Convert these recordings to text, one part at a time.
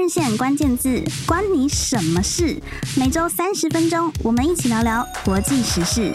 换日线关键字，关你什么事？每周三十分钟，我们一起聊聊国际时事。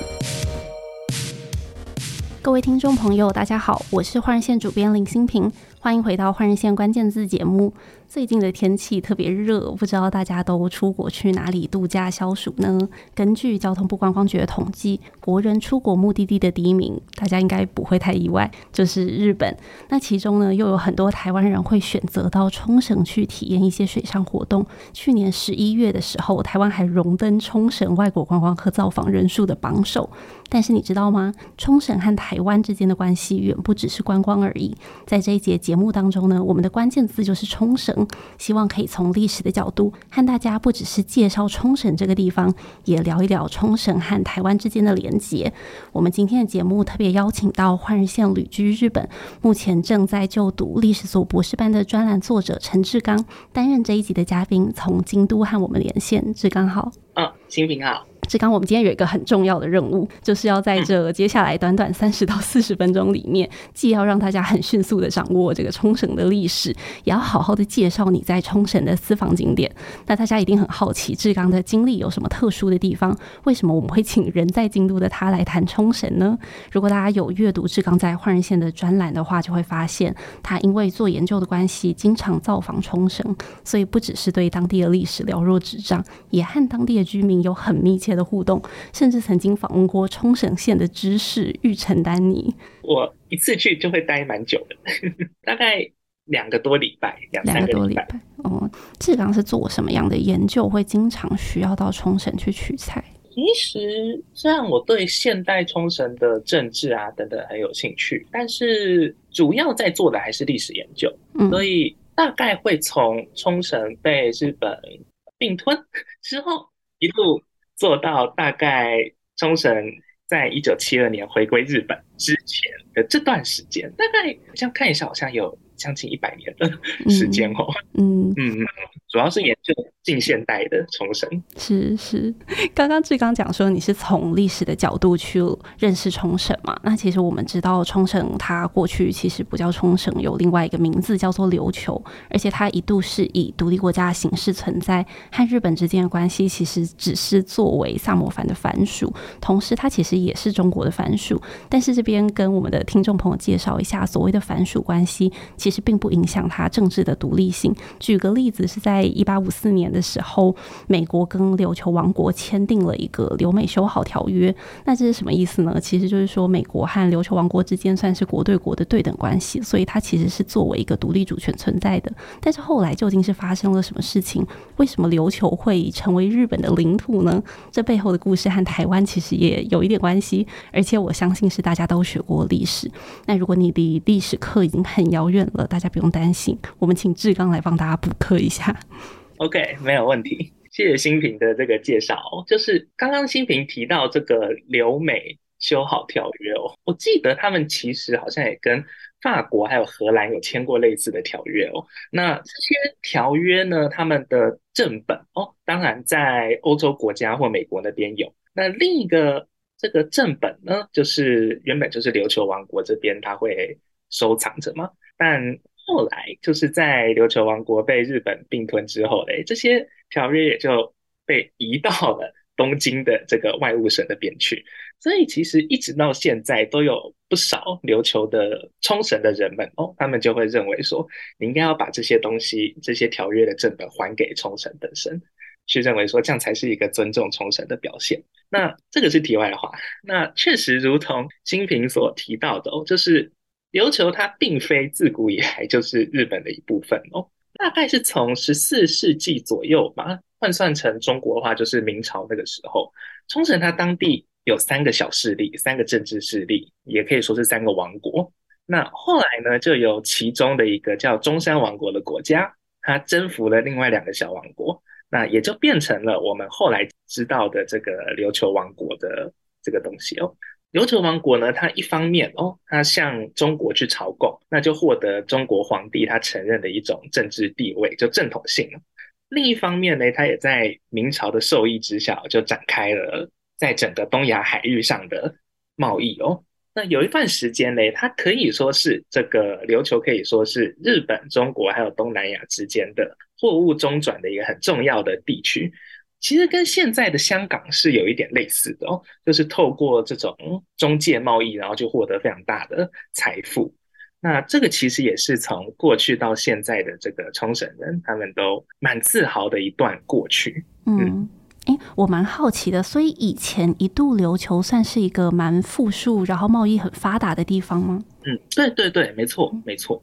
各位听众朋友，大家好，我是换日线主编林新平，欢迎回到换日线关键字节目。最近的天气特别热，不知道大家都出国去哪里度假消暑呢？根据交通部观光局的统计，国人出国目的地的第一名，大家应该不会太意外，就是日本。那其中呢，又有很多台湾人会选择到冲绳去体验一些水上活动。去年十一月的时候，台湾还荣登冲绳外国观光客造访人数的榜首。但是你知道吗？冲绳和台湾之间的关系远不只是观光而已。在这一节节目当中呢，我们的关键字就是冲绳。希望可以从历史的角度和大家不只是介绍冲绳这个地方，也聊一聊冲绳和台湾之间的连结。我们今天的节目特别邀请到换日线旅居日本，目前正在就读历史所博士班的专栏作者陈志刚担任这一集的嘉宾，从京都和我们连线。志刚好，嗯、哦，欣平好。志刚，我们今天有一个很重要的任务，就是要在这接下来短短三十到四十分钟里面，既要让大家很迅速的掌握这个冲绳的历史，也要好好的介绍你在冲绳的私房景点。那大家一定很好奇，志刚的经历有什么特殊的地方？为什么我们会请人在京都的他来谈冲绳呢？如果大家有阅读志刚在换人线的专栏的话，就会发现他因为做研究的关系，经常造访冲绳，所以不只是对当地的历史了若指掌，也和当地的居民有很密切的互动，甚至曾经访问过冲绳县的知事玉城丹尼。我一次去就会待蛮久的，大概两个多礼拜，两三个多礼拜。哦，志刚是做什么样的研究，会经常需要到冲绳去取材？其实，虽然我对现代冲绳的政治啊等等很有兴趣，但是主要在做的还是历史研究，嗯、所以大概会从冲绳被日本并吞之后一路。做到大概冲绳在一九七二年回归日本之前的这段时间，大概这样看一下，好像有将近一百年的时间哦。嗯嗯，嗯，主要是研究。近现代的冲绳是是，刚刚志刚讲说你是从历史的角度去认识冲绳嘛？那其实我们知道冲绳它过去其实不叫冲绳，有另外一个名字叫做琉球，而且它一度是以独立国家的形式存在，和日本之间的关系其实只是作为萨摩藩的藩属，同时它其实也是中国的藩属。但是这边跟我们的听众朋友介绍一下，所谓的藩属关系其实并不影响它政治的独立性。举个例子，是在一八五四年的时候，美国跟琉球王国签订了一个留美修好条约。那这是什么意思呢？其实就是说，美国和琉球王国之间算是国对国的对等关系，所以它其实是作为一个独立主权存在的。但是后来究竟是发生了什么事情？为什么琉球会成为日本的领土呢？这背后的故事和台湾其实也有一点关系，而且我相信是大家都学过历史。那如果你离历史课已经很遥远大家不用担心，我们请志刚来帮大家补课一下。OK，没有问题。谢谢新平的这个介绍。就是刚刚新平提到这个留美修好条约哦，我记得他们其实好像也跟法国还有荷兰有签过类似的条约哦。那这些条约呢，他们的正本哦，当然在欧洲国家或美国那边有。那另一个这个正本呢，就是原本就是琉球王国这边他会收藏着吗，但。后来就是在琉球王国被日本并吞之后嘞，这些条约也就被移到了东京的这个外务省那边去。所以其实一直到现在都有不少琉球的冲绳的人们哦，他们就会认为说，你应该要把这些东西、这些条约的正本还给冲绳本身，去认为说这样才是一个尊重冲绳的表现。那这个是题外话。那确实如同新平所提到的哦，就是。琉球它并非自古以来就是日本的一部分哦，大概是从十四世纪左右吧，换算成中国的话就是明朝那个时候，冲绳它当地有三个小势力，三个政治势力，也可以说是三个王国。那后来呢，就有其中的一个叫中山王国的国家，它征服了另外两个小王国，那也就变成了我们后来知道的这个琉球王国的这个东西哦。琉球王国呢，它一方面哦，它向中国去朝贡，那就获得中国皇帝他承认的一种政治地位，就正统性。另一方面呢，它也在明朝的授意之下，就展开了在整个东亚海域上的贸易哦。那有一段时间呢，它可以说是这个琉球可以说是日本、中国还有东南亚之间的货物中转的一个很重要的地区。其实跟现在的香港是有一点类似的哦，就是透过这种中介贸易，然后就获得非常大的财富。那这个其实也是从过去到现在的这个冲绳人，他们都蛮自豪的一段过去。嗯，诶，我蛮好奇的，所以以前一度琉球算是一个蛮富庶，然后贸易很发达的地方吗？嗯，对对对，没错没错。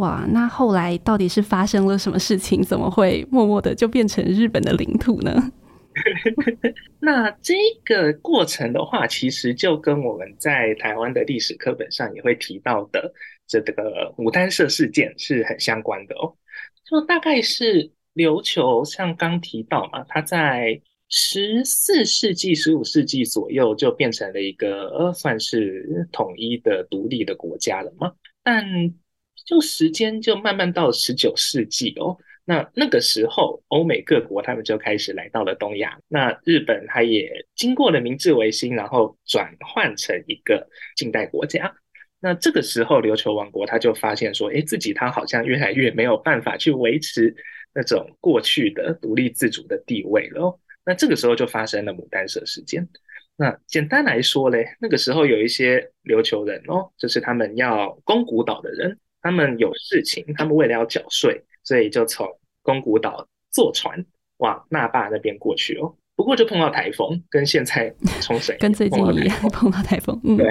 哇，那后来到底是发生了什么事情？怎么会默默的就变成日本的领土呢？那这个过程的话，其实就跟我们在台湾的历史课本上也会提到的这个牡丹社事件是很相关的哦。就大概是琉球，像刚提到嘛，它在十四世纪、十五世纪左右就变成了一个算是统一的独立的国家了嘛。但就时间就慢慢到十九世纪哦。那那个时候，欧美各国他们就开始来到了东亚。那日本它也经过了明治维新，然后转换成一个近代国家。那这个时候，琉球王国他就发现说，哎，自己他好像越来越没有办法去维持那种过去的独立自主的地位了。那这个时候就发生了牡丹社事件。那简单来说嘞，那个时候有一些琉球人哦，就是他们要宫古岛的人，他们有事情，他们为了要缴税，所以就从宫古岛坐船往那霸那边过去哦，不过就碰到台风，跟现在冲绳 跟最近一样 碰到台风。嗯，对。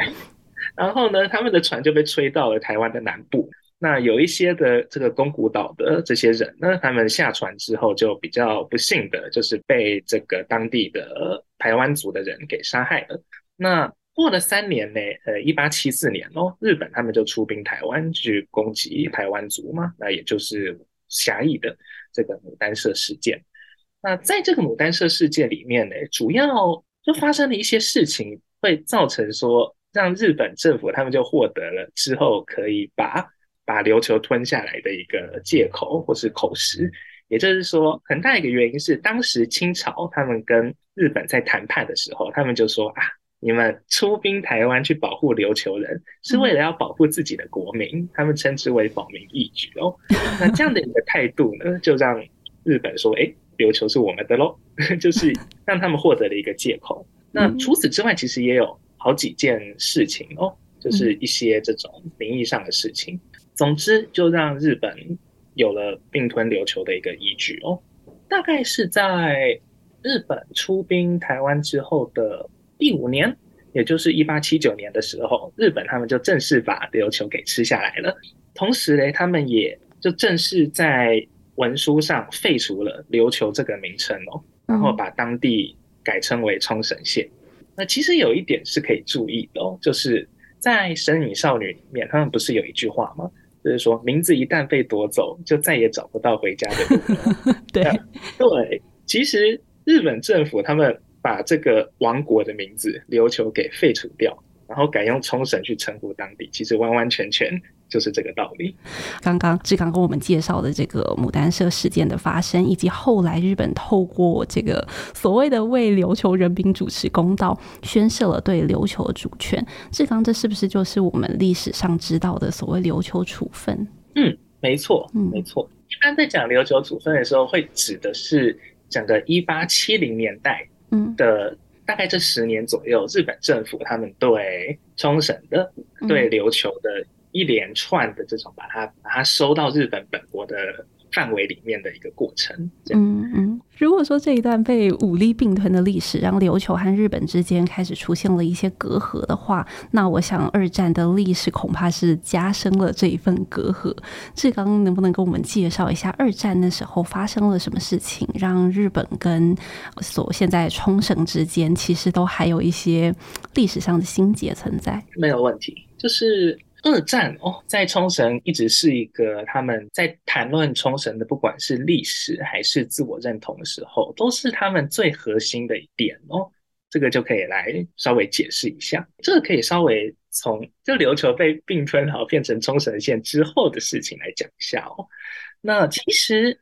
然后呢，他们的船就被吹到了台湾的南部。那有一些的这个宫古岛的这些人呢，他们下船之后就比较不幸的，就是被这个当地的台湾族的人给杀害了。那过了三年呢，呃，一八七四年哦，日本他们就出兵台湾去攻击台湾族嘛，那也就是狭义的。这个牡丹社事件，那在这个牡丹社事件里面呢，主要就发生了一些事情，会造成说，让日本政府他们就获得了之后可以把把琉球吞下来的一个借口或是口实。也就是说，很大一个原因是，当时清朝他们跟日本在谈判的时候，他们就说啊。你们出兵台湾去保护琉球人，是为了要保护自己的国民，他们称之为保民义举哦。那这样的一个态度呢，就让日本说：“哎，琉球是我们的喽。”就是让他们获得了一个借口。那除此之外，其实也有好几件事情哦，就是一些这种名义上的事情。总之，就让日本有了并吞琉球的一个依据哦。大概是在日本出兵台湾之后的。第五年，也就是一八七九年的时候，日本他们就正式把琉球给吃下来了。同时呢，他们也就正式在文书上废除了琉球这个名称哦，然后把当地改称为冲绳县。那其实有一点是可以注意的哦，就是在《神隐少女》里面，他们不是有一句话吗？就是说，名字一旦被夺走，就再也找不到回家的路了。对对，其实日本政府他们。把这个王国的名字琉球给废除掉，然后改用冲绳去称呼当地，其实完完全全就是这个道理。刚刚志刚跟我们介绍的这个牡丹社事件的发生，以及后来日本透过这个所谓的为琉球人民主持公道，宣示了对琉球的主权。志刚，这是不是就是我们历史上知道的所谓琉球处分？嗯，没错，嗯，没错。一般在讲琉球处分的时候，会指的是整个一八七零年代。嗯的大概这十年左右，日本政府他们对冲绳的、对琉球的一连串的这种把它把它收到日本本国的。范围里面的一个过程。嗯嗯，如果说这一段被武力并吞的历史让琉球和日本之间开始出现了一些隔阂的话，那我想二战的历史恐怕是加深了这一份隔阂。志刚能不能跟我们介绍一下二战那时候发生了什么事情，让日本跟所现在冲绳之间其实都还有一些历史上的心结存在？没有问题，就是。二战哦，在冲绳一直是一个他们在谈论冲绳的，不管是历史还是自我认同的时候，都是他们最核心的一点哦。这个就可以来稍微解释一下，这个可以稍微从就琉球被并吞好变成冲绳县之后的事情来讲一下哦。那其实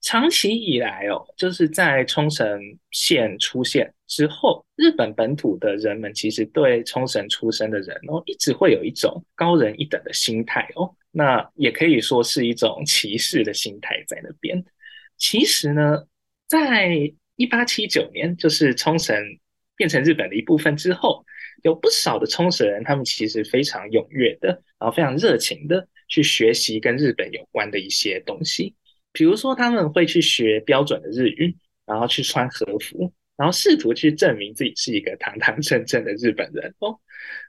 长期以来哦，就是在冲绳县出现之后，日本本土的人们其实对冲绳出生的人哦，一直会有一种高人一等的心态哦。那也可以说是一种歧视的心态在那边。其实呢，在一八七九年，就是冲绳变成日本的一部分之后，有不少的冲绳人，他们其实非常踊跃的，然后非常热情的去学习跟日本有关的一些东西。比如说，他们会去学标准的日语，然后去穿和服，然后试图去证明自己是一个堂堂正正的日本人哦。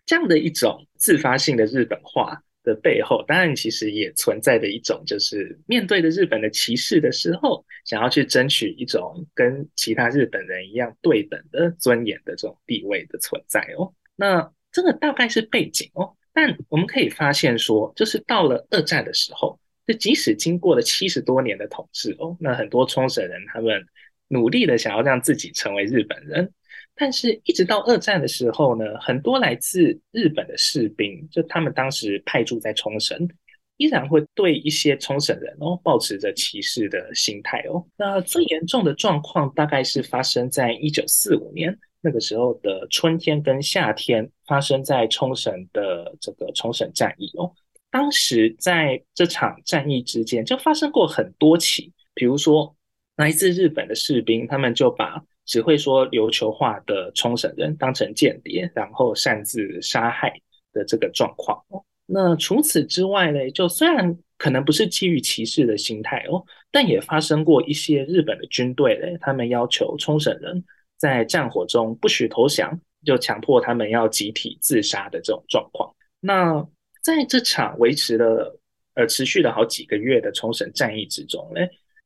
这样的一种自发性的日本化的背后，当然其实也存在着一种，就是面对着日本的歧视的时候，想要去争取一种跟其他日本人一样对等的尊严的这种地位的存在哦。那这个大概是背景哦。但我们可以发现说，就是到了二战的时候。就即使经过了七十多年的统治哦，那很多冲绳人他们努力的想要让自己成为日本人，但是一直到二战的时候呢，很多来自日本的士兵，就他们当时派驻在冲绳，依然会对一些冲绳人哦，保持着歧视的心态哦。那最严重的状况大概是发生在一九四五年那个时候的春天跟夏天，发生在冲绳的这个冲绳战役哦。当时在这场战役之间，就发生过很多起，比如说来自日本的士兵，他们就把只会说琉球话的冲绳人当成间谍，然后擅自杀害的这个状况。那除此之外呢，就虽然可能不是基于歧视的心态哦，但也发生过一些日本的军队嘞，他们要求冲绳人在战火中不许投降，就强迫他们要集体自杀的这种状况。那在这场维持了呃持续了好几个月的冲绳战役之中呢，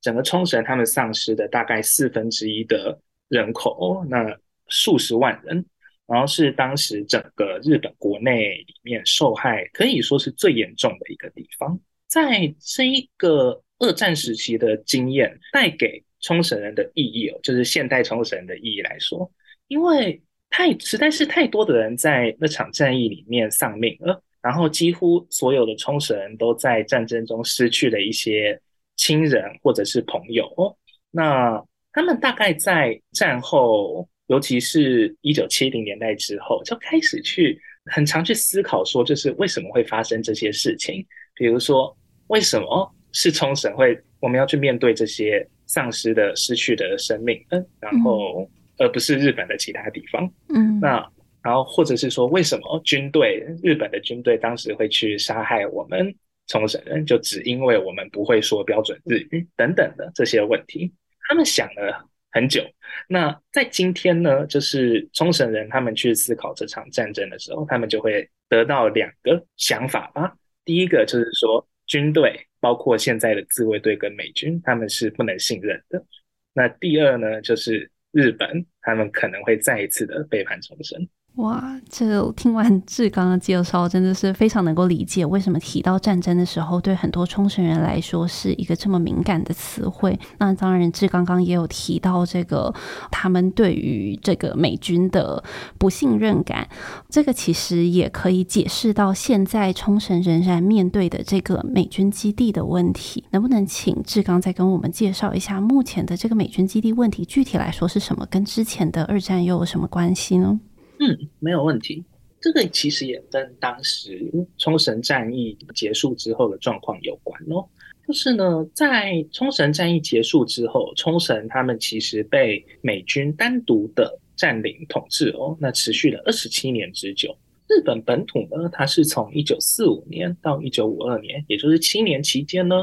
整个冲绳他们丧失的大概四分之一的人口，那数十万人，然后是当时整个日本国内里面受害可以说是最严重的一个地方。在这一个二战时期的经验带给冲绳人的意义哦，就是现代冲绳人的意义来说，因为太实在是太多的人在那场战役里面丧命了。然后几乎所有的冲绳人都在战争中失去了一些亲人或者是朋友哦。那他们大概在战后，尤其是一九七零年代之后，就开始去很常去思考说，就是为什么会发生这些事情？比如说，为什么是冲绳会我们要去面对这些丧失的、失去的生命？嗯，然后而不是日本的其他地方？嗯，那。然后，或者是说，为什么军队日本的军队当时会去杀害我们冲绳人？就只因为我们不会说标准日语等等的这些问题，他们想了很久。那在今天呢，就是冲绳人他们去思考这场战争的时候，他们就会得到两个想法吧。第一个就是说，军队包括现在的自卫队跟美军，他们是不能信任的。那第二呢，就是日本他们可能会再一次的背叛冲绳。哇，这听完志刚的介绍，真的是非常能够理解为什么提到战争的时候，对很多冲绳人来说是一个这么敏感的词汇。那当然，志刚刚也有提到这个他们对于这个美军的不信任感，这个其实也可以解释到现在冲绳仍然面对的这个美军基地的问题。能不能请志刚再跟我们介绍一下目前的这个美军基地问题具体来说是什么？跟之前的二战又有什么关系呢？嗯，没有问题。这个其实也跟当时冲绳战役结束之后的状况有关哦。就是呢，在冲绳战役结束之后，冲绳他们其实被美军单独的占领统治哦，那持续了二十七年之久。日本本土呢，它是从一九四五年到一九五二年，也就是七年期间呢，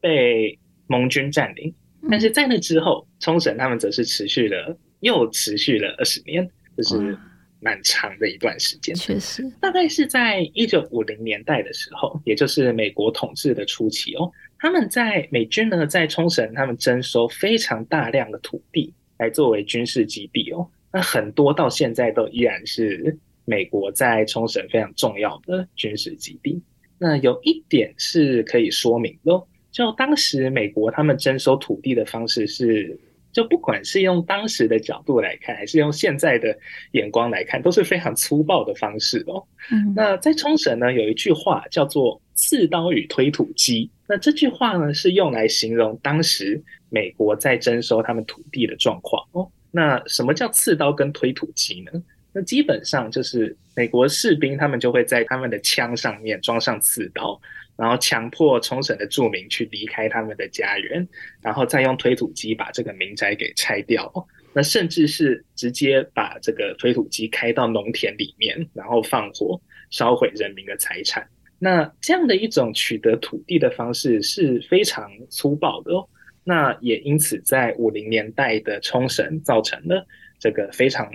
被盟军占领。但是在那之后，冲绳他们则是持续了又持续了二十年，就是。蛮长的一段时间，确实，大概是在一九五零年代的时候，也就是美国统治的初期哦。他们在美军呢，在冲绳，他们征收非常大量的土地来作为军事基地哦。那很多到现在都依然是美国在冲绳非常重要的军事基地。那有一点是可以说明的，就当时美国他们征收土地的方式是。就不管是用当时的角度来看，还是用现在的眼光来看，都是非常粗暴的方式哦。嗯，那在冲绳呢，有一句话叫做“刺刀与推土机。那这句话呢，是用来形容当时美国在征收他们土地的状况哦。那什么叫刺刀跟推土机呢？那基本上就是美国士兵他们就会在他们的枪上面装上刺刀，然后强迫冲绳的住民去离开他们的家园，然后再用推土机把这个民宅给拆掉。那甚至是直接把这个推土机开到农田里面，然后放火烧毁人民的财产。那这样的一种取得土地的方式是非常粗暴的哦。那也因此在五零年代的冲绳造成了这个非常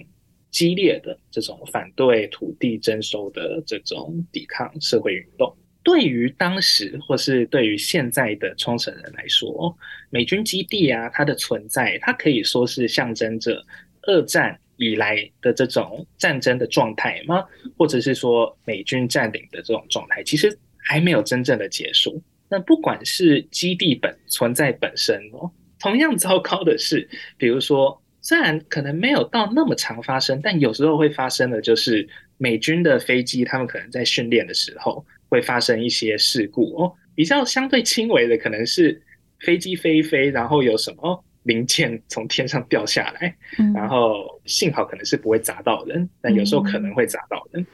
激烈的这种反对土地征收的这种抵抗社会运动。对于当时或是对于现在的冲绳人来说，美军基地啊，它的存在，它可以说是象征着二战以来的这种战争的状态吗？或者是说美军占领的这种状态，其实还没有真正的结束。那不管是基地本存在本身哦，同样糟糕的是，比如说，虽然可能没有到那么常发生，但有时候会发生的，就是美军的飞机，他们可能在训练的时候。会发生一些事故哦，比较相对轻微的可能是飞机飞一飞，然后有什么零件从天上掉下来，嗯、然后幸好可能是不会砸到人，但有时候可能会砸到人。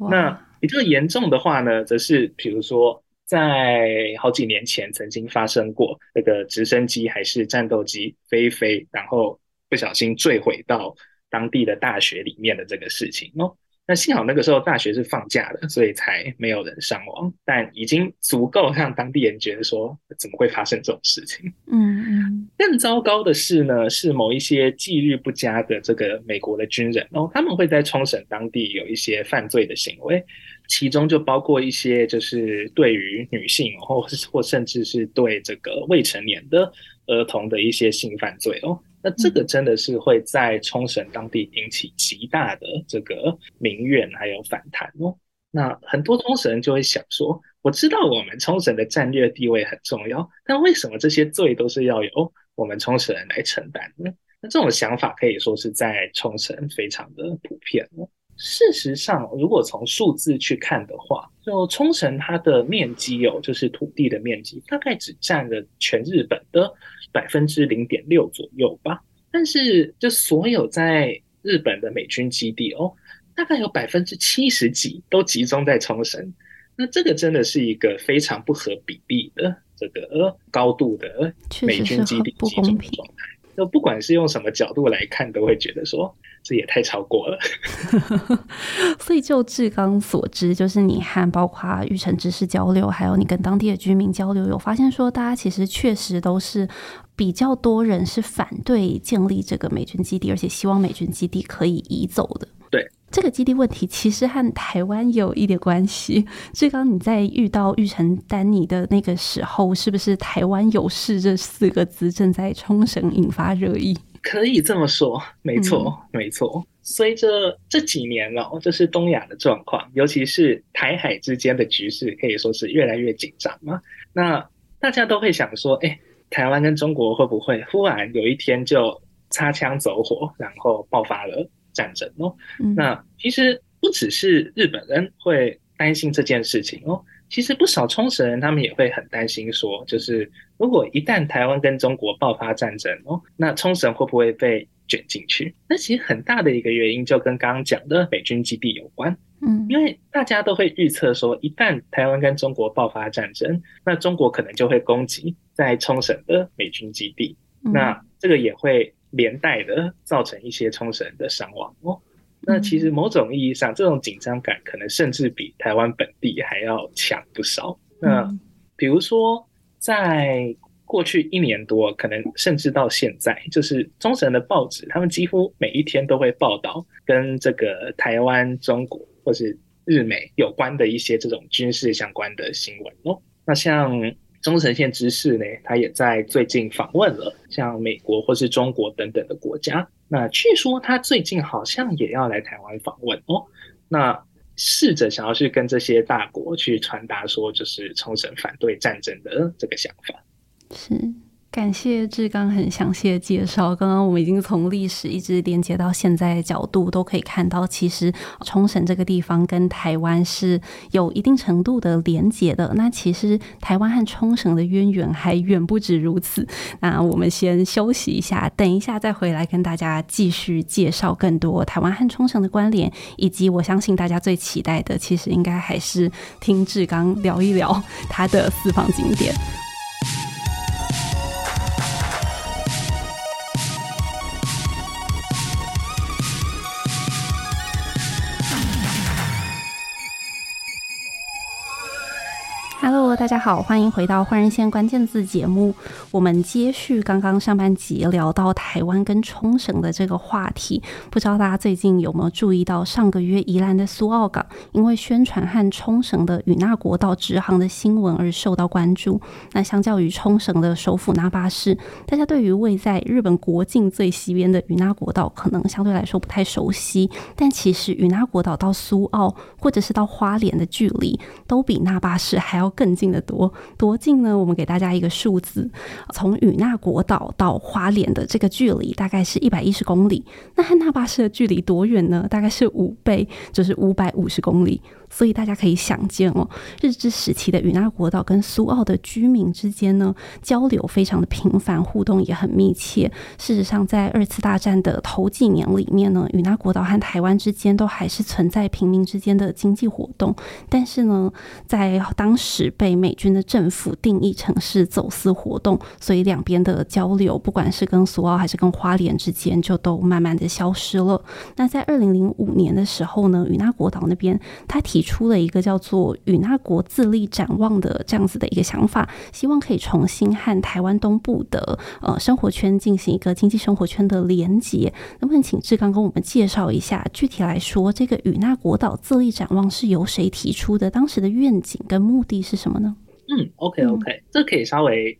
嗯、那比较严重的话呢，则是比如说在好几年前曾经发生过那个直升机还是战斗机飞一飞，然后不小心坠毁到当地的大学里面的这个事情哦。那幸好那个时候大学是放假的，所以才没有人伤亡，但已经足够让当地人觉得说，怎么会发生这种事情？嗯嗯。更糟糕的是呢，是某一些纪律不佳的这个美国的军人哦，他们会在冲绳当地有一些犯罪的行为，其中就包括一些就是对于女性或或甚至是对这个未成年的儿童的一些性犯罪哦。那这个真的是会在冲绳当地引起极大的这个民怨还有反弹哦。那很多冲绳人就会想说，我知道我们冲绳的战略地位很重要，但为什么这些罪都是要由我们冲绳人来承担呢？那这种想法可以说是在冲绳非常的普遍哦。事实上，如果从数字去看的话，就冲绳它的面积有，就是土地的面积，大概只占了全日本的。百分之零点六左右吧，但是就所有在日本的美军基地哦，大概有百分之七十几都集中在冲绳，那这个真的是一个非常不合比例的这个高度的美军基地集中的状态。就不管是用什么角度来看，都会觉得说。这也太超过了，所以就志刚所知，就是你和包括玉成知识交流，还有你跟当地的居民交流，有发现说，大家其实确实都是比较多人是反对建立这个美军基地，而且希望美军基地可以移走的。对，这个基地问题，其实和台湾有一点关系。志刚，你在遇到玉成丹尼的那个时候，是不是“台湾有事”这四个字正在冲绳引发热议？可以这么说，没错，嗯、没错。随着这几年哦，就是东亚的状况，尤其是台海之间的局势，可以说是越来越紧张嘛。那大家都会想说，哎，台湾跟中国会不会忽然有一天就擦枪走火，然后爆发了战争哦？嗯、那其实不只是日本人会担心这件事情哦。其实不少冲绳人，他们也会很担心，说，就是如果一旦台湾跟中国爆发战争哦，那冲绳会不会被卷进去？那其实很大的一个原因就跟刚刚讲的美军基地有关，嗯，因为大家都会预测说，一旦台湾跟中国爆发战争，那中国可能就会攻击在冲绳的美军基地，那这个也会连带的造成一些冲绳的伤亡哦。那其实某种意义上，这种紧张感可能甚至比台湾本地还要强不少。那比如说，在过去一年多，可能甚至到现在，就是中神的报纸，他们几乎每一天都会报道跟这个台湾、中国或是日美有关的一些这种军事相关的新闻哦。那像冲绳县知事呢，他也在最近访问了像美国或是中国等等的国家。那据说他最近好像也要来台湾访问哦，那试着想要去跟这些大国去传达说，就是冲绳反对战争的这个想法。是，感谢志刚很详细的介绍。刚刚我们已经从历史一直连接到现在的角度，都可以看到，其实冲绳这个地方跟台湾是有一定程度的连接的。那其实台湾和冲绳的渊源还远不止如此。那我们先休息一下，等一下再回来跟大家继续介绍更多台湾和冲绳的关联，以及我相信大家最期待的，其实应该还是听志刚聊一聊他的私房景点。大家好，欢迎回到换人线关键字节目。我们接续刚刚上半集聊到台湾跟冲绳的这个话题，不知道大家最近有没有注意到，上个月宜兰的苏澳港因为宣传和冲绳的与那国岛直航的新闻而受到关注。那相较于冲绳的首府那霸市，大家对于位在日本国境最西边的与那国岛可能相对来说不太熟悉。但其实与那国岛到苏澳或者是到花莲的距离，都比那霸市还要更近。的多多近呢？我们给大家一个数字，从与那国岛到花莲的这个距离大概是一百一十公里，那汉纳巴士的距离多远呢？大概是五倍，就是五百五十公里。所以大家可以想见哦，日治时期的与那国岛跟苏澳的居民之间呢，交流非常的频繁，互动也很密切。事实上，在二次大战的头几年里面呢，与那国岛和台湾之间都还是存在平民之间的经济活动。但是呢，在当时被美军的政府定义成是走私活动，所以两边的交流，不管是跟苏澳还是跟花莲之间，就都慢慢的消失了。那在二零零五年的时候呢，与那国岛那边他提。提出了一个叫做“与那国自立展望”的这样子的一个想法，希望可以重新和台湾东部的呃生活圈进行一个经济生活圈的连接。能不能请志刚跟我们介绍一下，具体来说，这个“与那国岛自立展望”是由谁提出的？当时的愿景跟目的是什么呢？嗯，OK OK，这可以稍微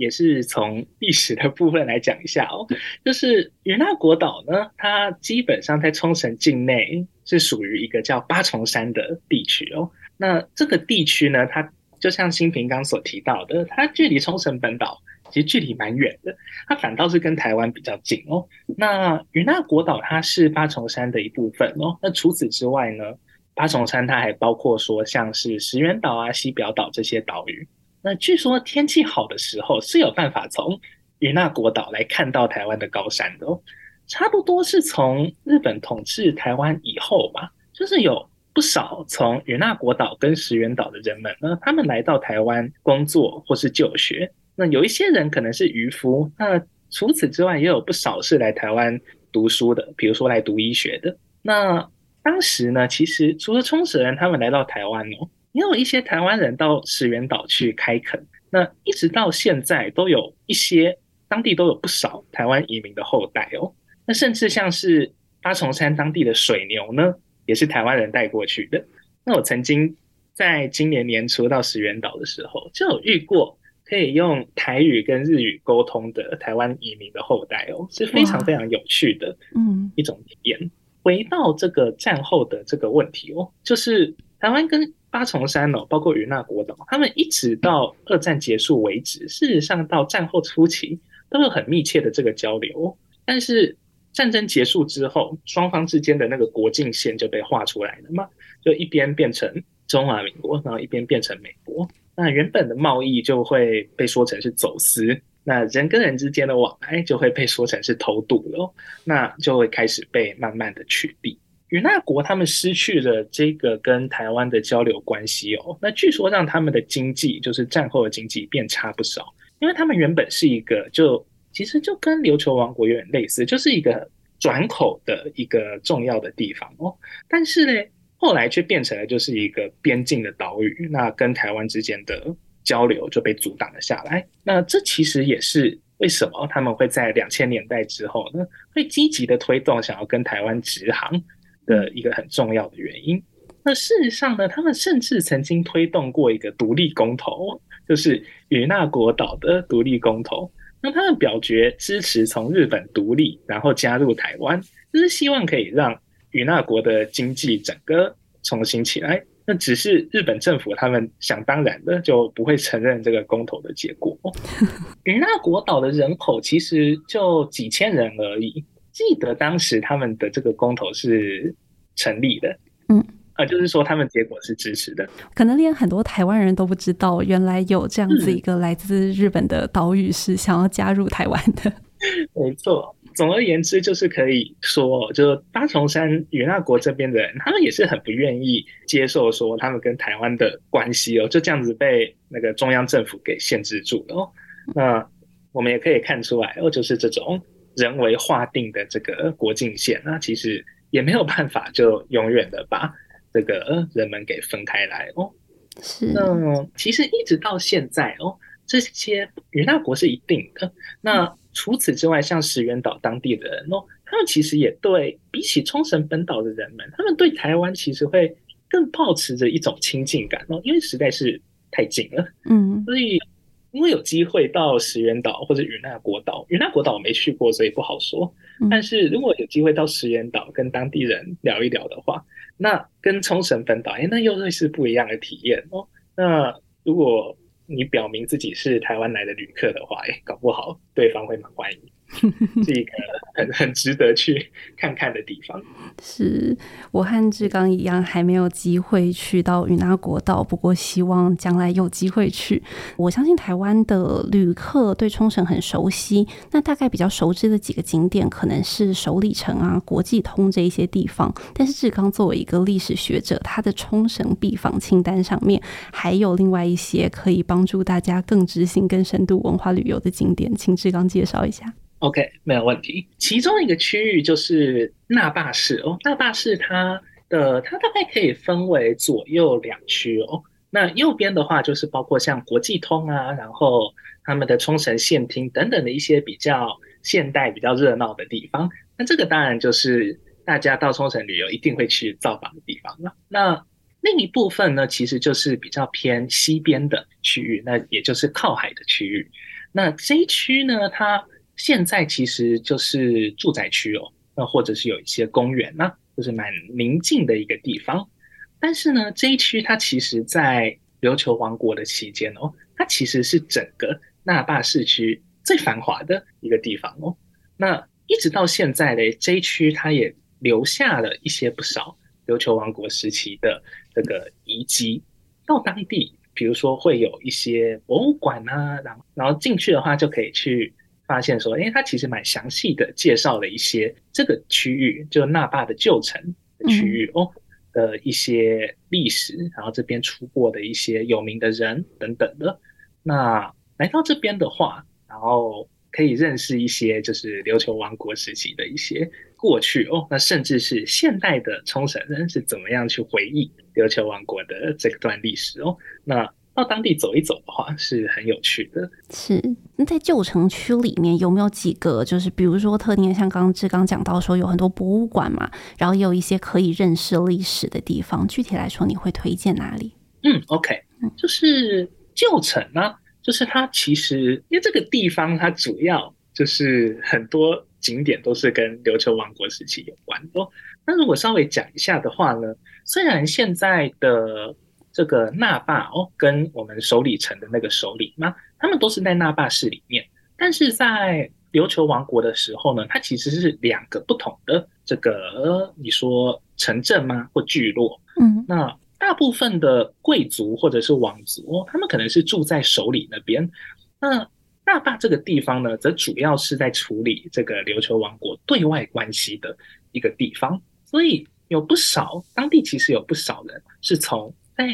也是从历史的部分来讲一下哦。就是与那国岛呢，它基本上在冲绳境内。是属于一个叫八重山的地区哦。那这个地区呢，它就像新平刚所提到的，它距离冲绳本岛其实距离蛮远的，它反倒是跟台湾比较近哦。那与那国岛它是八重山的一部分哦。那除此之外呢，八重山它还包括说像是石垣岛啊、西表岛这些岛屿。那据说天气好的时候是有办法从与那国岛来看到台湾的高山的哦。差不多是从日本统治台湾以后吧，就是有不少从与那国岛跟石垣岛的人们呢，他们来到台湾工作或是就学。那有一些人可能是渔夫，那除此之外也有不少是来台湾读书的，比如说来读医学的。那当时呢，其实除了冲绳人他们来到台湾哦，也有一些台湾人到石原岛去开垦。那一直到现在都有一些当地都有不少台湾移民的后代哦。那甚至像是八重山当地的水牛呢，也是台湾人带过去的。那我曾经在今年年初到石原岛的时候，就有遇过可以用台语跟日语沟通的台湾移民的后代哦，是非常非常有趣的，嗯，一种体验。回到这个战后的这个问题哦，就是台湾跟八重山哦，包括与那国岛，他们一直到二战结束为止，事实上到战后初期都有很密切的这个交流，但是。战争结束之后，双方之间的那个国境线就被画出来了嘛，就一边变成中华民国，然后一边变成美国。那原本的贸易就会被说成是走私，那人跟人之间的往来就会被说成是偷渡了，那就会开始被慢慢的取缔。与那国他们失去了这个跟台湾的交流关系哦，那据说让他们的经济就是战后的经济变差不少，因为他们原本是一个就。其实就跟琉球王国有点类似，就是一个转口的一个重要的地方哦。但是呢，后来却变成了就是一个边境的岛屿，那跟台湾之间的交流就被阻挡了下来。那这其实也是为什么他们会在两千年代之后呢，会积极的推动想要跟台湾直航的一个很重要的原因。那事实上呢，他们甚至曾经推动过一个独立公投，就是与那国岛的独立公投。那他们表决支持从日本独立，然后加入台湾，就是希望可以让与那国的经济整个重新起来。那只是日本政府他们想当然的就不会承认这个公投的结果。与那国岛的人口其实就几千人而已。记得当时他们的这个公投是成立的，嗯，啊，就是说他们结果是支持的。可能连很多台湾人都不知道，原来有这样子一个来自日本的岛屿是想要加入台湾的。没错。总而言之，就是可以说，就是八重山与那国这边的人，他们也是很不愿意接受说他们跟台湾的关系哦，就这样子被那个中央政府给限制住了哦。那我们也可以看出来哦，就是这种人为划定的这个国境线，那其实也没有办法就永远的把这个人们给分开来哦。是。那其实一直到现在哦，这些与那国是一定的。那除此之外，像石垣岛当地的人哦，他们其实也对比起冲绳本岛的人们，他们对台湾其实会更抱持着一种亲近感哦，因为实在是太近了。嗯，所以因为有机会到石垣岛或者与那国岛，与那国岛我没去过，所以不好说。但是如果有机会到石垣岛跟当地人聊一聊的话，那跟冲绳本岛，哎，那又会是不一样的体验哦。那如果你表明自己是台湾来的旅客的话，哎，搞不好对方会蛮欢迎。是一个很很值得去看看的地方。是我和志刚一样，还没有机会去到与那国岛，不过希望将来有机会去。我相信台湾的旅客对冲绳很熟悉，那大概比较熟知的几个景点，可能是首里城啊、国际通这一些地方。但是志刚作为一个历史学者，他的冲绳必访清单上面还有另外一些可以帮助大家更执行、更深度文化旅游的景点，请志刚介绍一下。OK，没有问题。其中一个区域就是那霸市哦，那霸市它的它大概可以分为左右两区哦。那右边的话就是包括像国际通啊，然后他们的冲绳县厅等等的一些比较现代、比较热闹的地方。那这个当然就是大家到冲绳旅游一定会去造访的地方了。那另一部分呢，其实就是比较偏西边的区域，那也就是靠海的区域。那这一区呢，它现在其实就是住宅区哦，那或者是有一些公园呢，就是蛮宁静的一个地方。但是呢，这一区它其实，在琉球王国的期间哦，它其实是整个那霸市区最繁华的一个地方哦。那一直到现在嘞这一区，它也留下了一些不少琉球王国时期的这个遗迹。到当地，比如说会有一些博物馆啊，然后然后进去的话就可以去。发现说，诶，他其实蛮详细的介绍了一些这个区域，就那霸的旧城的区域哦的一些历史，然后这边出过的一些有名的人等等的。那来到这边的话，然后可以认识一些就是琉球王国时期的一些过去哦，那甚至是现代的冲绳人是怎么样去回忆琉球王国的这段历史哦，那。到当地走一走的话，是很有趣的。是，那在旧城区里面有没有几个，就是比如说特定，像刚刚志刚讲到说有很多博物馆嘛，然后也有一些可以认识历史的地方。具体来说，你会推荐哪里？嗯，OK，就是旧城呢，就是它其实因为这个地方它主要就是很多景点都是跟琉球王国时期有关的。那如果稍微讲一下的话呢，虽然现在的。这个那霸哦，跟我们首里城的那个首里嘛，他们都是在那霸市里面。但是在琉球王国的时候呢，它其实是两个不同的这个，你说城镇吗？或聚落？嗯，那大部分的贵族或者是王族哦，他们可能是住在首里那边。那那霸这个地方呢，则主要是在处理这个琉球王国对外关系的一个地方。所以有不少当地其实有不少人是从。在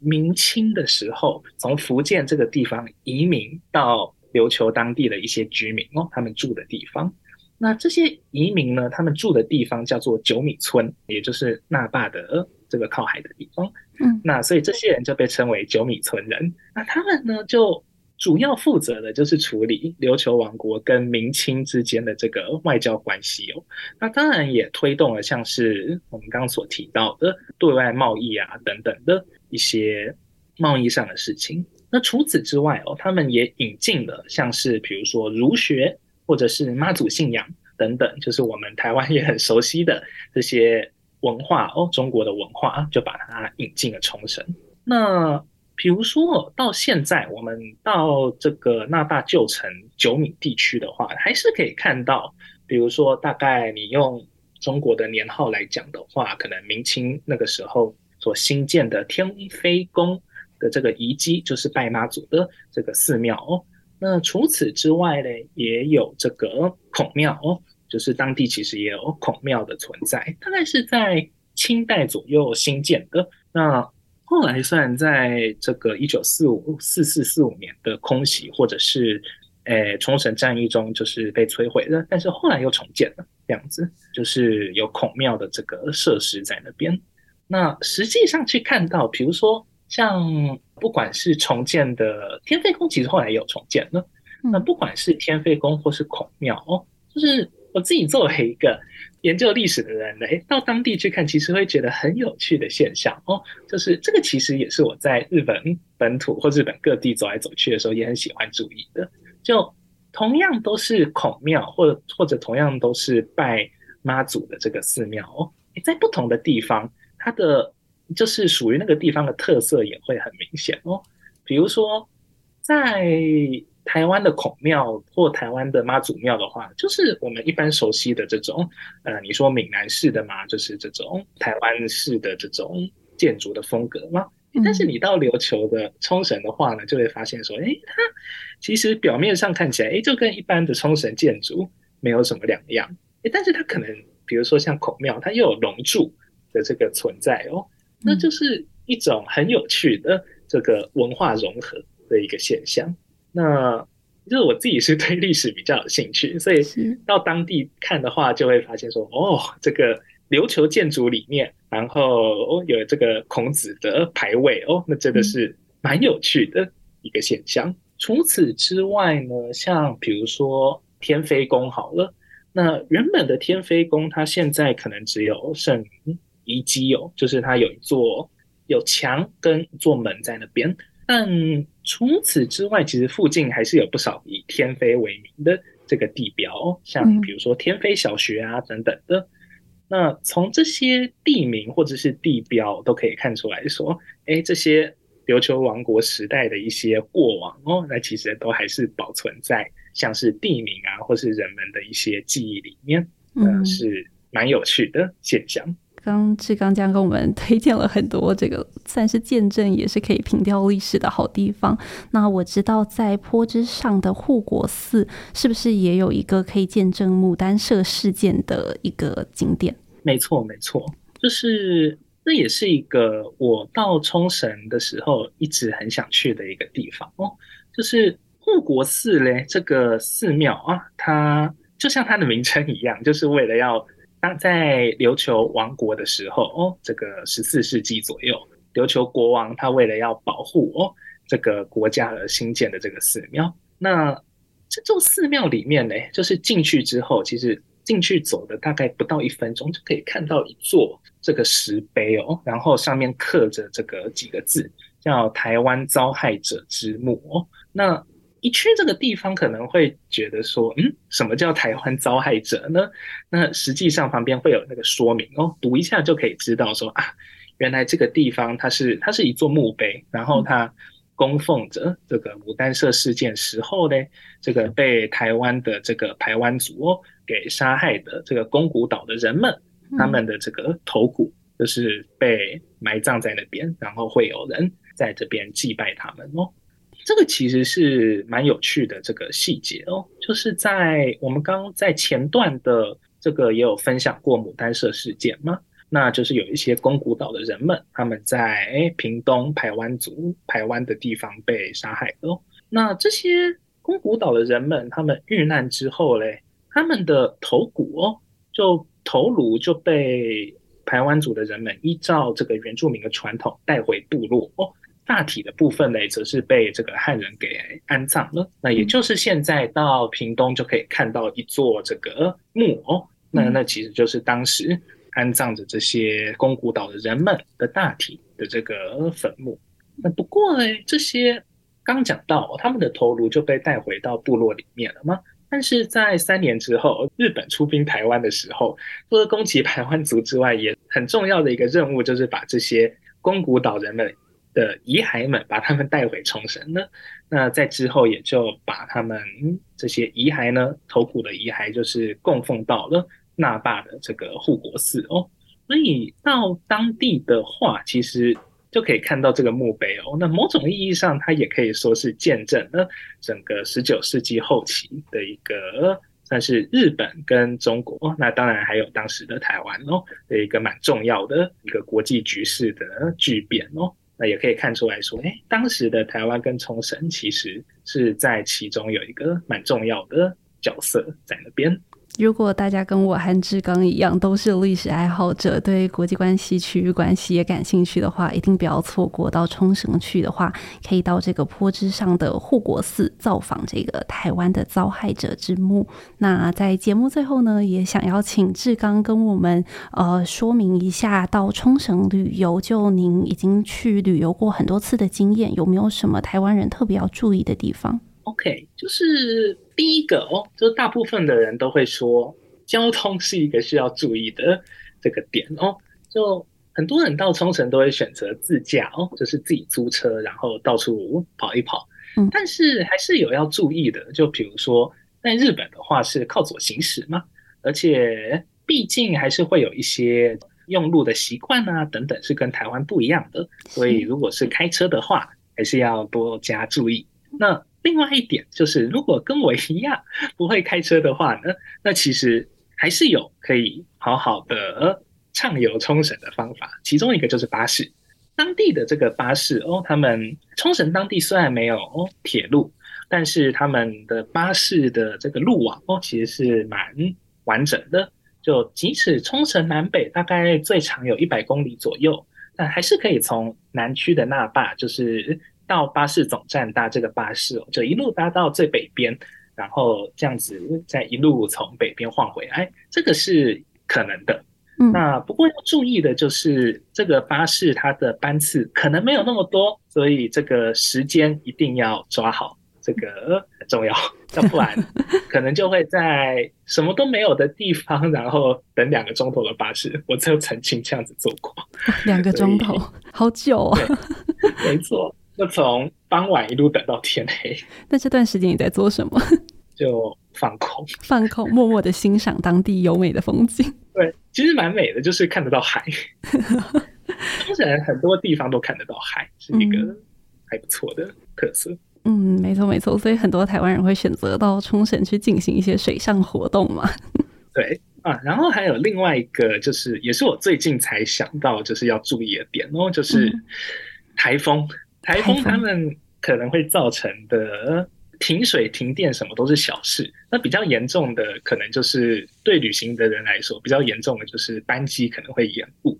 明清的时候，从福建这个地方移民到琉球当地的一些居民哦，他们住的地方。那这些移民呢，他们住的地方叫做九米村，也就是那霸的这个靠海的地方。嗯，那所以这些人就被称为九米村人。那他们呢，就主要负责的就是处理琉球王国跟明清之间的这个外交关系哦。那当然也推动了像是我们刚刚所提到的对外贸易啊等等的一些贸易上的事情。那除此之外哦，他们也引进了像是比如说儒学或者是妈祖信仰等等，就是我们台湾也很熟悉的这些文化哦，中国的文化就把它引进了冲绳。那比如说到现在，我们到这个那大旧城九米地区的话，还是可以看到，比如说大概你用中国的年号来讲的话，可能明清那个时候所新建的天妃宫的这个遗迹，就是拜妈祖的这个寺庙哦。那除此之外呢，也有这个孔庙哦。就是当地其实也有孔庙的存在，大概是在清代左右新建的。那后来虽然在这个一九四五四四四五年的空袭或者是诶冲绳战役中就是被摧毁了，但是后来又重建了，这样子就是有孔庙的这个设施在那边。那实际上去看到，比如说像不管是重建的天妃宫，其实后来也有重建了。那不管是天妃宫或是孔庙哦，就是。我自己作为一个研究历史的人呢，到当地去看，其实会觉得很有趣的现象哦。就是这个其实也是我在日本本土或日本各地走来走去的时候也很喜欢注意的。就同样都是孔庙，或者或者同样都是拜妈祖的这个寺庙哦，在不同的地方，它的就是属于那个地方的特色也会很明显哦。比如说在。台湾的孔庙或台湾的妈祖庙的话，就是我们一般熟悉的这种，呃，你说闽南式的嘛，就是这种台湾式的这种建筑的风格嘛。但是你到琉球的冲绳的话呢，就会发现说，哎，它其实表面上看起来，哎，就跟一般的冲绳建筑没有什么两样。哎，但是它可能，比如说像孔庙，它又有龙柱的这个存在哦，那就是一种很有趣的这个文化融合的一个现象。那就是我自己是 对历史比较有兴趣，所以到当地看的话，就会发现说，哦，这个琉球建筑里面，然后哦有这个孔子的牌位哦，那真的是蛮有趣的一个现象。除此之外呢，像比如说天妃宫好了，那原本的天妃宫，它现在可能只有剩遗迹有，就是它有一座有墙跟一座门在那边。但除此之外，其实附近还是有不少以天妃为名的这个地标，像比如说天妃小学啊等等的。那从这些地名或者是地标都可以看出来说，哎，这些琉球王国时代的一些过往哦，那其实都还是保存在像是地名啊，或是人们的一些记忆里面，嗯，是蛮有趣的现象。刚志刚将跟我们推荐了很多这个算是见证，也是可以凭吊历史的好地方。那我知道在坡之上的护国寺，是不是也有一个可以见证牡丹社事件的一个景点？没错，没错，就是这也是一个我到冲绳的时候一直很想去的一个地方哦。就是护国寺嘞，这个寺庙啊，它就像它的名称一样，就是为了要。那在琉球王国的时候，哦，这个十四世纪左右，琉球国王他为了要保护哦这个国家而兴建的这个寺庙。那这座寺庙里面呢，就是进去之后，其实进去走的大概不到一分钟，就可以看到一座这个石碑哦，然后上面刻着这个几个字，叫“台湾遭害者之墓”哦。那一去这个地方，可能会觉得说，嗯，什么叫台湾遭害者呢？那实际上旁边会有那个说明哦，读一下就可以知道说啊，原来这个地方它是它是一座墓碑，然后它供奉着这个牡丹社事件时候呢，这个被台湾的这个台湾族哦给杀害的这个宫古岛的人们，他们的这个头骨就是被埋葬在那边，然后会有人在这边祭拜他们哦。这个其实是蛮有趣的这个细节哦，就是在我们刚在前段的这个也有分享过牡丹社事件嘛，那就是有一些宫古岛的人们，他们在屏东排湾族排湾的地方被杀害哦。那这些宫古岛的人们，他们遇难之后嘞，他们的头骨哦，就头颅就被排湾族的人们依照这个原住民的传统带回部落哦。大体的部分呢，则是被这个汉人给安葬了。那也就是现在到屏东就可以看到一座这个墓哦。那那其实就是当时安葬着这些宫古岛的人们的大体的这个坟墓。那不过呢，这些刚讲到他们的头颅就被带回到部落里面了吗？但是在三年之后，日本出兵台湾的时候，除了攻击台湾族之外，也很重要的一个任务就是把这些宫古岛人们的遗骸们把他们带回冲绳呢。那在之后也就把他们这些遗骸呢，头骨的遗骸就是供奉到了那霸的这个护国寺哦。所以到当地的话，其实就可以看到这个墓碑哦。那某种意义上，它也可以说是见证了整个十九世纪后期的一个算是日本跟中国，那当然还有当时的台湾哦的一个蛮重要的一个国际局势的巨变哦。那也可以看出来说，哎，当时的台湾跟冲绳其实是在其中有一个蛮重要的角色在那边。如果大家跟我和志刚一样都是历史爱好者，对国际关系、区域关系也感兴趣的话，一定不要错过到冲绳去的话，可以到这个坡之上的护国寺造访这个台湾的遭害者之墓。那在节目最后呢，也想要请志刚跟我们呃说明一下，到冲绳旅游，就您已经去旅游过很多次的经验，有没有什么台湾人特别要注意的地方？OK，就是第一个哦，就是大部分的人都会说交通是一个需要注意的这个点哦。就很多人到冲绳都会选择自驾哦，就是自己租车，然后到处跑一跑。嗯，但是还是有要注意的，就比如说在日本的话是靠左行驶嘛，而且毕竟还是会有一些用路的习惯啊等等是跟台湾不一样的，所以如果是开车的话，还是要多加注意。那另外一点就是，如果跟我一样不会开车的话呢，那其实还是有可以好好的畅游冲绳的方法。其中一个就是巴士，当地的这个巴士哦，他们冲绳当地虽然没有铁路，但是他们的巴士的这个路网哦，其实是蛮完整的。就即使冲绳南北大概最长有一百公里左右，但还是可以从南区的那霸就是。到巴士总站搭这个巴士哦，就一路搭到最北边，然后这样子再一路从北边晃回来，这个是可能的。嗯，那不过要注意的就是，这个巴士它的班次可能没有那么多，所以这个时间一定要抓好，这个很重要，要不然 可能就会在什么都没有的地方，然后等两个钟头的巴士。我就曾经这样子做过，两个钟头，好久啊！没错。就从傍晚一路等到天黑。那这段时间你在做什么？就放空，放空，默默的欣赏当地优美的风景。对，其实蛮美的，就是看得到海。冲绳很多地方都看得到海，是一个还不错的特色。嗯，没错没错，所以很多台湾人会选择到冲绳去进行一些水上活动嘛。对啊，然后还有另外一个，就是也是我最近才想到，就是要注意的点哦，就是台风。嗯台风他们可能会造成的停水、停电什么都是小事，那比较严重的可能就是对旅行的人来说，比较严重的就是班机可能会延误。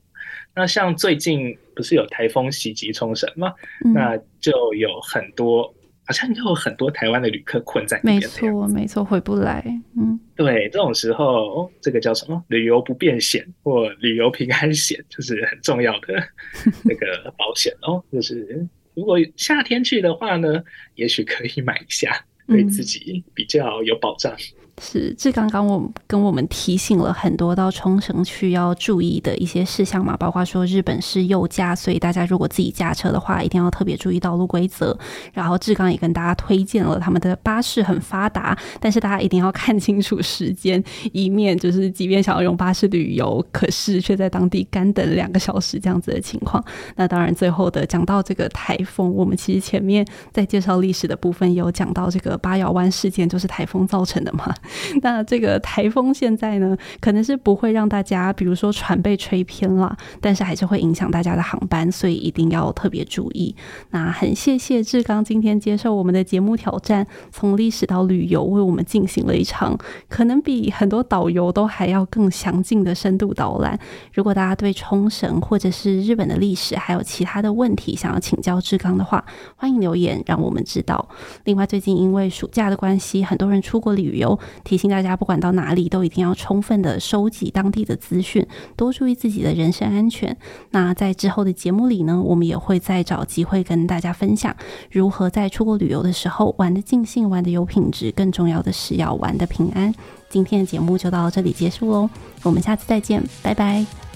那像最近不是有台风袭击冲绳吗？嗯、那就有很多，好像就有很多台湾的旅客困在那边。没错，没错，回不来。嗯，对，这种时候，这个叫什么？旅游不便险或旅游平安险，就是很重要的那个保险哦，就是。如果夏天去的话呢，也许可以买一下，对自己比较有保障。嗯是，这刚刚我跟我们提醒了很多到冲绳去要注意的一些事项嘛，包括说日本是右驾，所以大家如果自己驾车的话，一定要特别注意道路规则。然后志刚也跟大家推荐了他们的巴士很发达，但是大家一定要看清楚时间，以免就是即便想要用巴士旅游，可是却在当地干等两个小时这样子的情况。那当然，最后的讲到这个台风，我们其实前面在介绍历史的部分有讲到这个八瑶湾事件，就是台风造成的嘛。那这个台风现在呢，可能是不会让大家，比如说船被吹偏了，但是还是会影响大家的航班，所以一定要特别注意。那很谢谢志刚今天接受我们的节目挑战，从历史到旅游，为我们进行了一场可能比很多导游都还要更详尽的深度导览。如果大家对冲绳或者是日本的历史还有其他的问题想要请教志刚的话，欢迎留言让我们知道。另外，最近因为暑假的关系，很多人出国旅游，提醒大家，不管到哪里，都一定要充分的收集当地的资讯，多注意自己的人身安全。那在之后的节目里呢，我们也会再找机会跟大家分享，如何在出国旅游的时候玩得尽兴、玩得有品质。更重要的是要玩得平安。今天的节目就到这里结束喽，我们下次再见，拜拜。